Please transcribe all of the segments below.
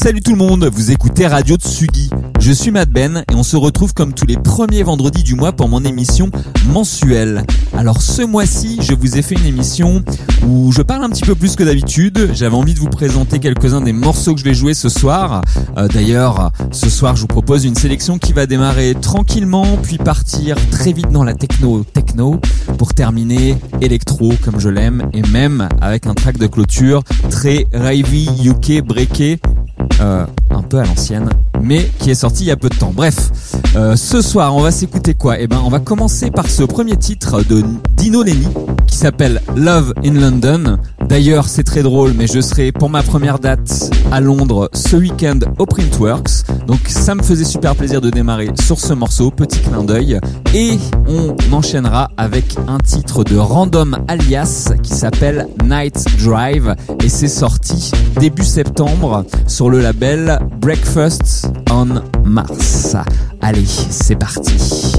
Salut tout le monde, vous écoutez Radio Tsugi. Je suis Matt Ben et on se retrouve comme tous les premiers vendredis du mois pour mon émission mensuelle. Alors ce mois-ci, je vous ai fait une émission où je parle un petit peu plus que d'habitude. J'avais envie de vous présenter quelques-uns des morceaux que je vais jouer ce soir. Euh, D'ailleurs, ce soir, je vous propose une sélection qui va démarrer tranquillement puis partir très vite dans la techno techno pour terminer électro comme je l'aime et même avec un track de clôture très ravey UK breaké euh, un peu à l'ancienne, mais qui est sorti il y a peu de temps. Bref, euh, ce soir, on va s'écouter quoi? Eh ben, on va commencer par ce premier titre de Dino Lenny qui s'appelle Love in London. D'ailleurs, c'est très drôle, mais je serai pour ma première date à Londres ce week-end au Printworks. Donc, ça me faisait super plaisir de démarrer sur ce morceau, petit clin d'œil. Et on enchaînera avec un titre de Random Alias qui s'appelle Night Drive et c'est sorti début septembre sur le label Breakfast on Mars. Allez, c'est parti.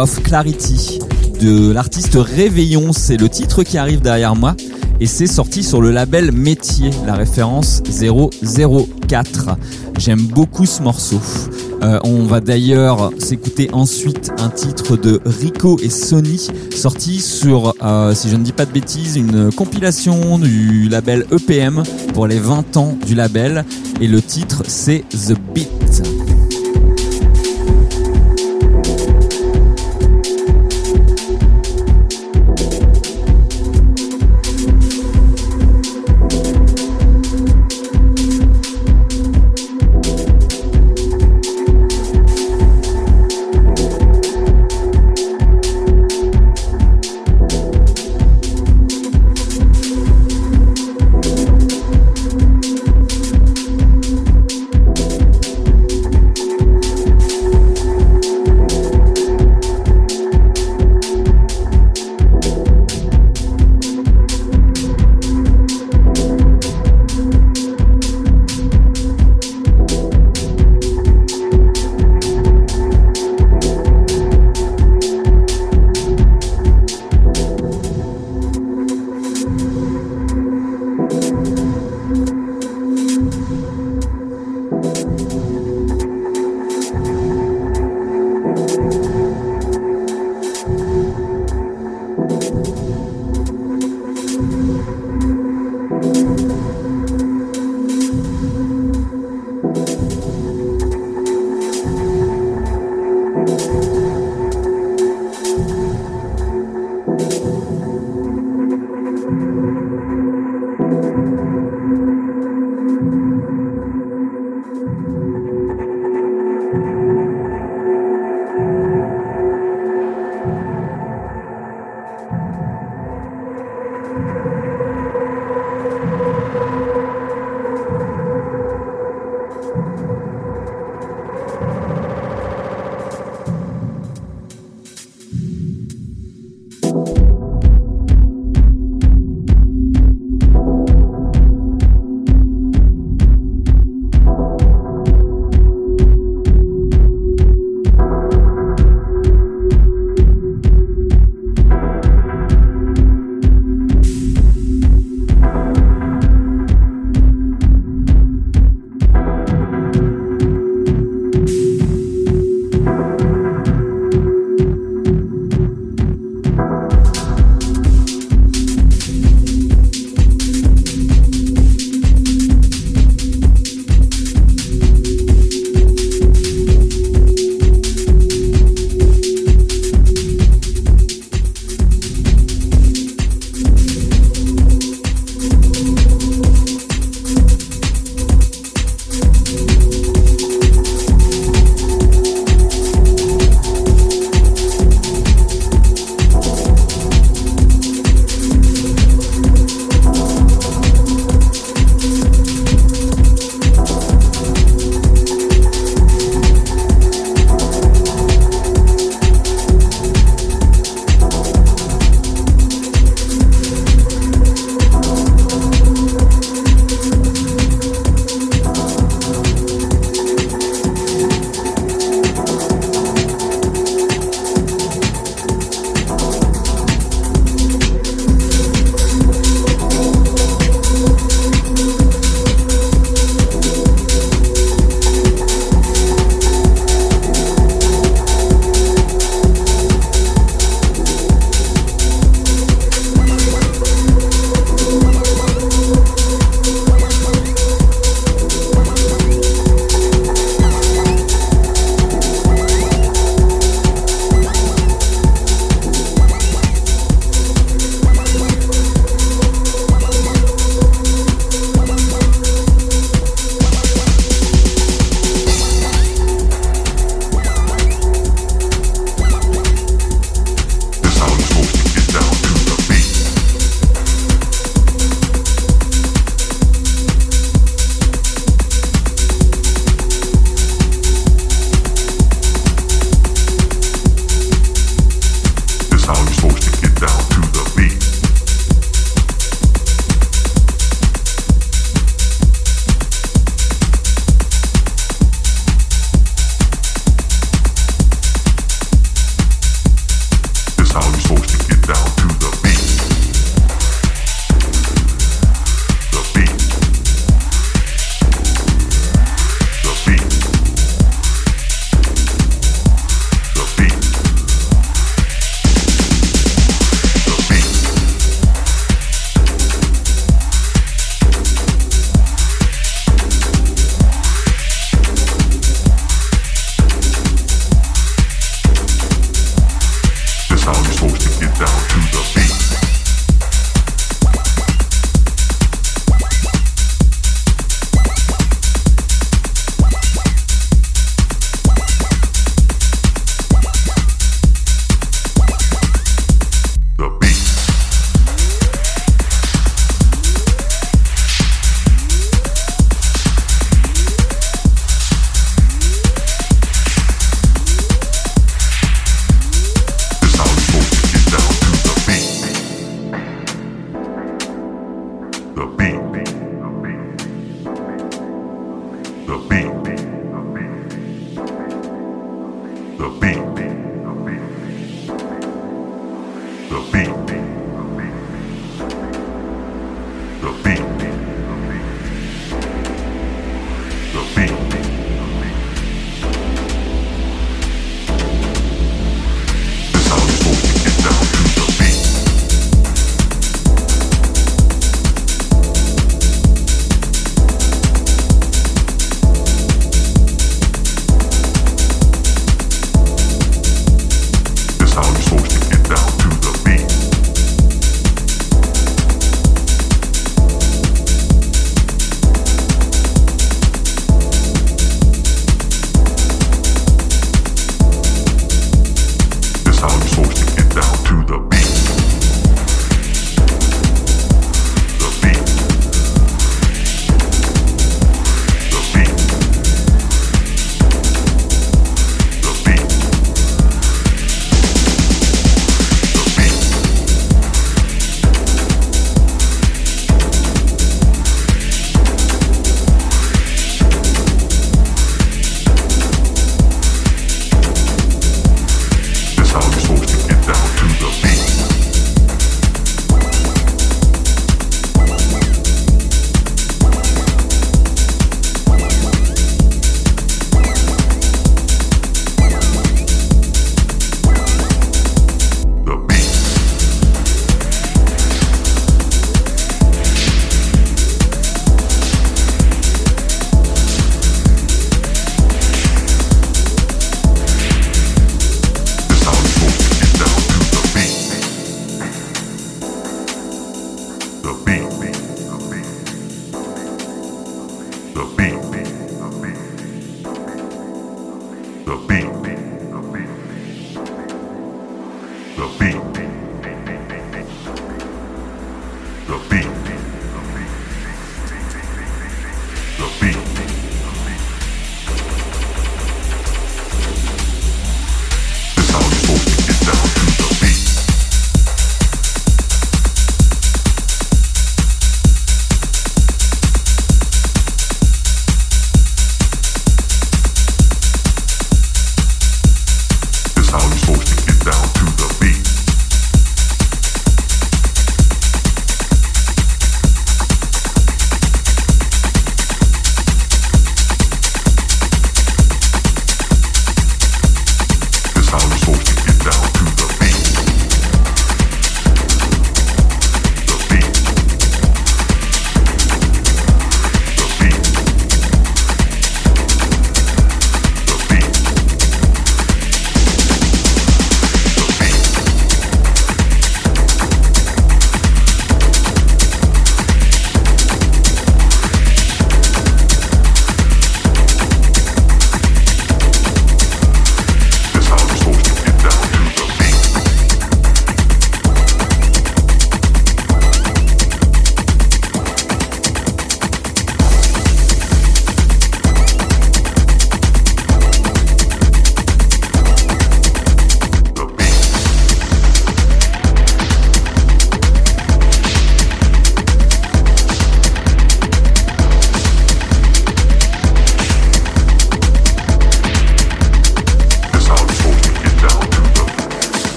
Of Clarity de l'artiste Réveillon, c'est le titre qui arrive derrière moi et c'est sorti sur le label Métier, la référence 004. J'aime beaucoup ce morceau. Euh, on va d'ailleurs s'écouter ensuite un titre de Rico et Sony sorti sur, euh, si je ne dis pas de bêtises, une compilation du label EPM pour les 20 ans du label et le titre c'est The Beat.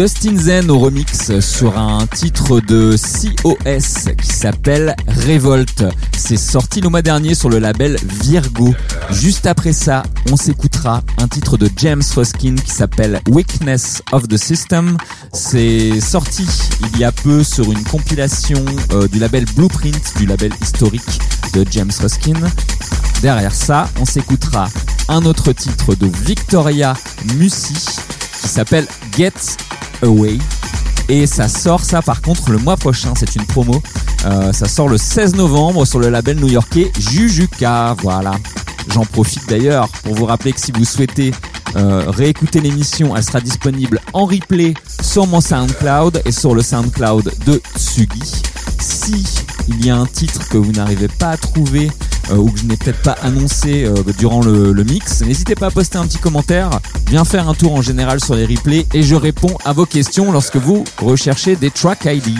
Dustin Zen au remix sur un titre de COS qui s'appelle Revolt. C'est sorti le mois dernier sur le label Virgo. Juste après ça, on s'écoutera un titre de James Ruskin qui s'appelle Weakness of the System. C'est sorti il y a peu sur une compilation euh, du label Blueprint, du label historique de James Ruskin. Derrière ça, on s'écoutera un autre titre de Victoria Musi qui s'appelle Get Away. Et ça sort ça par contre le mois prochain, c'est une promo. Euh, ça sort le 16 novembre sur le label new-yorkais Jujuka. Voilà. J'en profite d'ailleurs pour vous rappeler que si vous souhaitez euh, réécouter l'émission, elle sera disponible en replay sur mon SoundCloud et sur le SoundCloud de Tsugi. Si il y a un titre que vous n'arrivez pas à trouver ou que je n'ai peut-être pas annoncé euh, durant le, mix, n'hésitez pas à poster un petit commentaire, bien faire un tour en général sur les replays et je réponds à vos questions lorsque vous recherchez des track ID.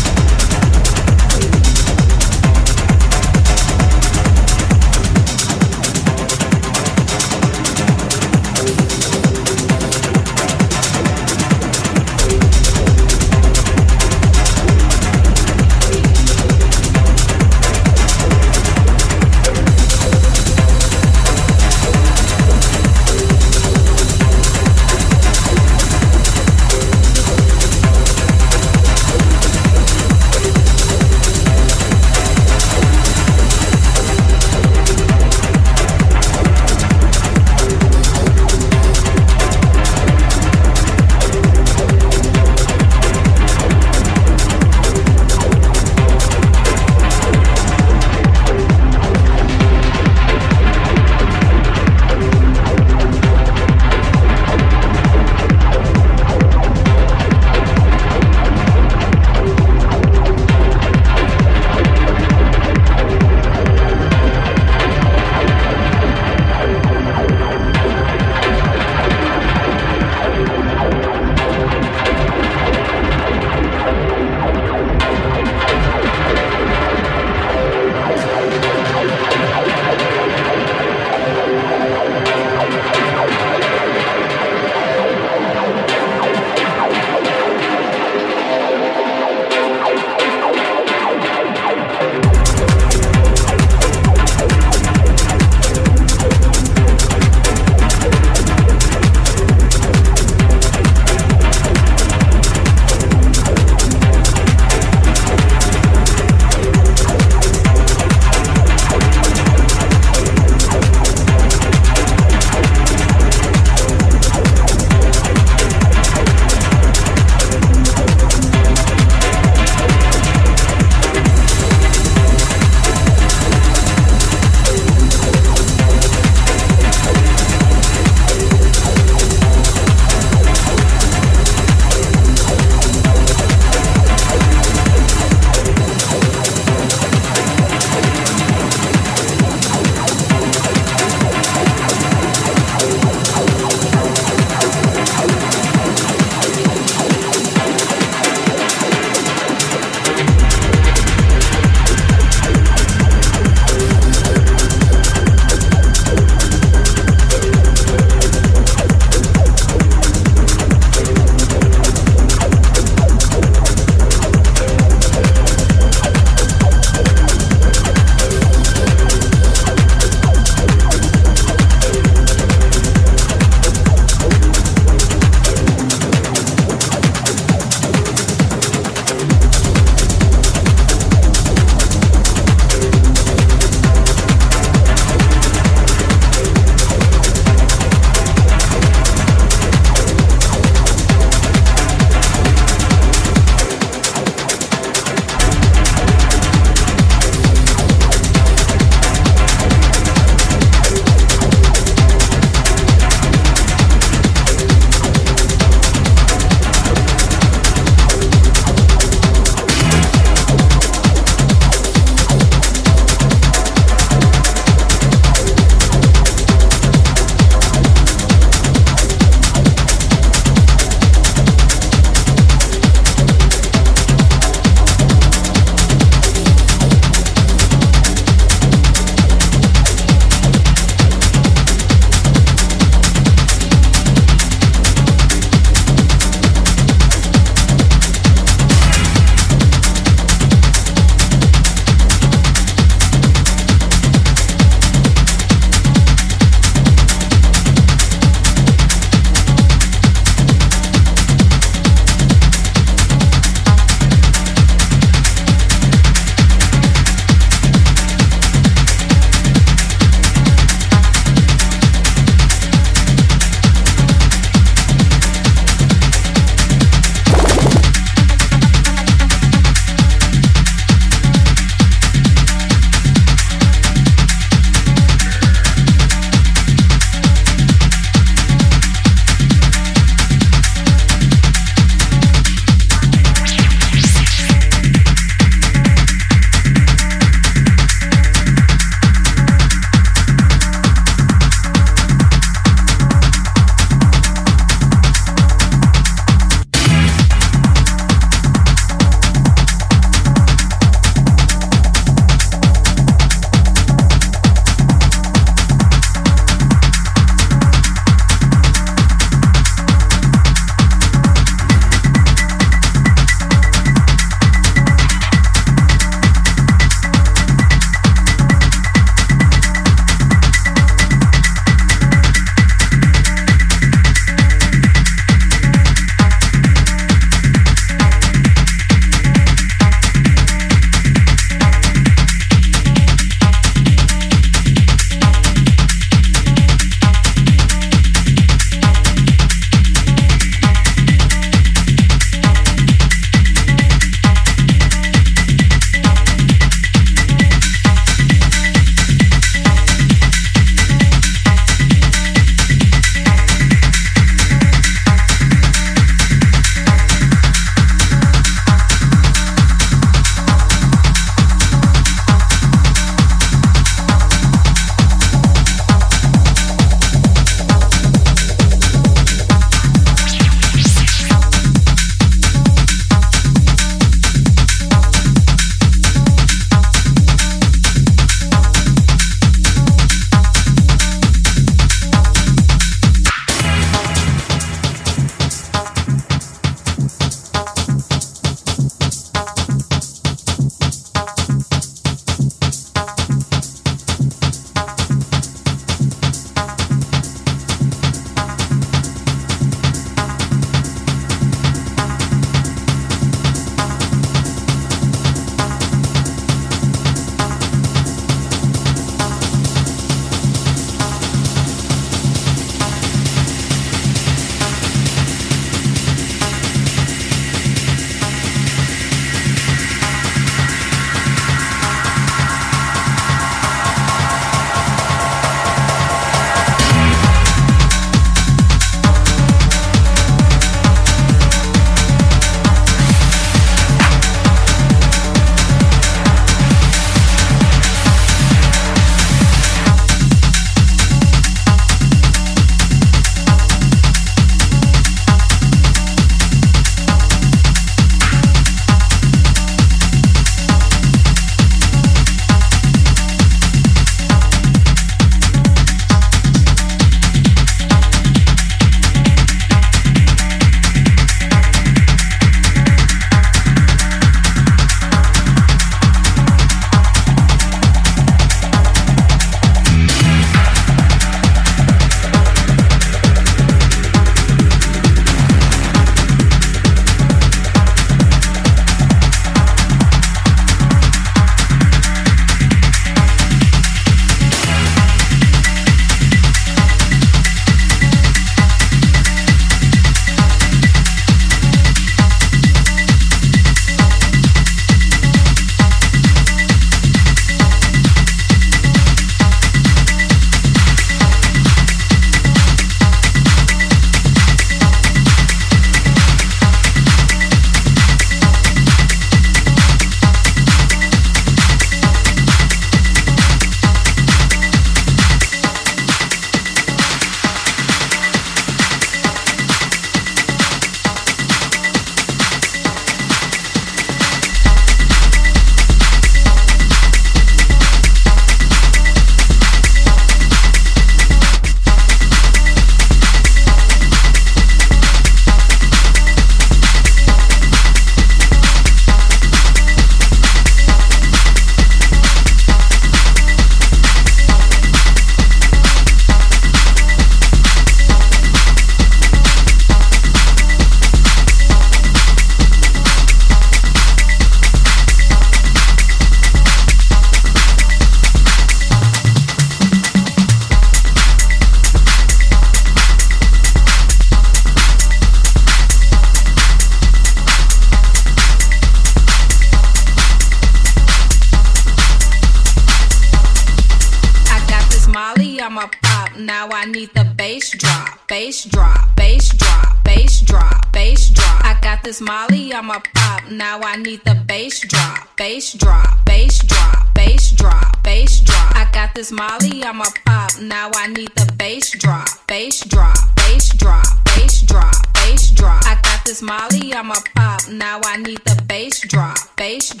Bass drop, bass drop, bass drop, bass drop. I got this Molly, I'm a pop. Now I need the bass drop, bass drop, bass drop, bass drop, bass drop. I got this Molly, I'm a pop. Now I need the bass drop, bass drop, bass drop, bass drop, bass drop. I got this Molly, I'm a pop. Now I need the bass drop, bass drop,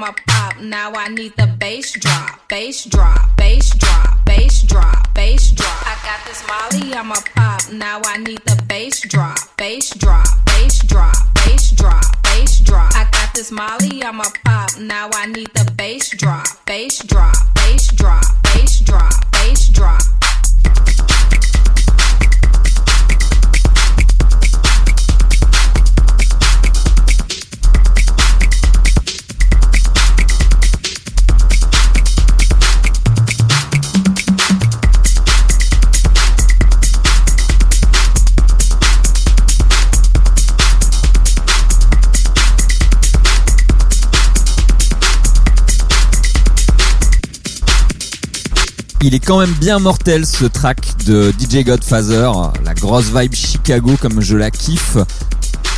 Molly, I'm a pop. Now I need the bass drop, bass drop, bass drop, bass drop, bass drop. I got this Molly, I'm a pop. Now I need the bass drop, bass drop, bass drop, bass drop, bass drop. I got this Molly, I'm a pop. Now I need the bass drop, bass drop, bass drop, bass drop, bass drop. Il est quand même bien mortel ce track de DJ Godfather, la grosse vibe Chicago comme je la kiffe.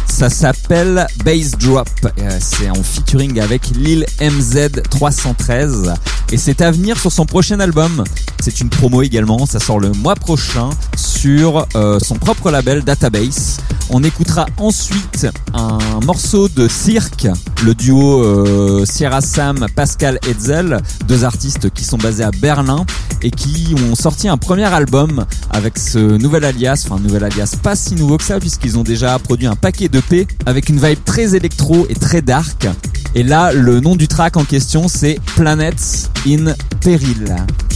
Ça s'appelle Bass Drop. Euh, C'est en featuring avec Lil MZ 313 et c'est à venir sur son prochain album. C'est une promo également. Ça sort le mois prochain sur euh, son propre label Database. On écoutera ensuite un morceau de Cirque, le duo euh, Sierra Sam, Pascal Hetzel, deux artistes qui sont basés à Berlin et qui ont sorti un premier album avec ce nouvel alias, enfin un nouvel alias pas si nouveau que ça puisqu'ils ont déjà produit un paquet de P avec une vibe très électro et très dark. Et là, le nom du track en question c'est Planets in Peril.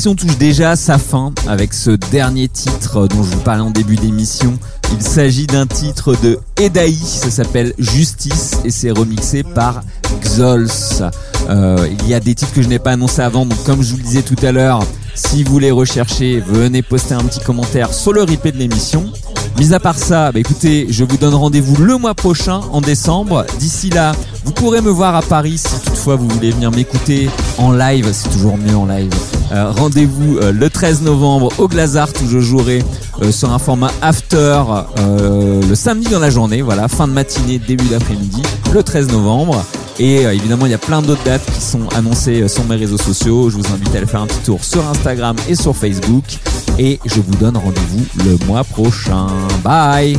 L'émission touche déjà à sa fin avec ce dernier titre dont je vous parlais en début d'émission. Il s'agit d'un titre de Edaï, ça s'appelle Justice et c'est remixé par Xols. Euh, il y a des titres que je n'ai pas annoncés avant, donc comme je vous le disais tout à l'heure, si vous les recherchez, venez poster un petit commentaire sur le replay de l'émission. Mis à part ça, bah écoutez, je vous donne rendez-vous le mois prochain, en décembre. D'ici là, vous pourrez me voir à Paris si toutefois vous voulez venir m'écouter en live. C'est toujours mieux en live. Euh, rendez-vous euh, le 13 novembre au Glazart où je jouerai euh, sur un format after le samedi dans la journée. Voilà, fin de matinée, début d'après-midi, le 13 novembre. Et évidemment, il y a plein d'autres dates qui sont annoncées sur mes réseaux sociaux. Je vous invite à aller faire un petit tour sur Instagram et sur Facebook. Et je vous donne rendez-vous le mois prochain. Bye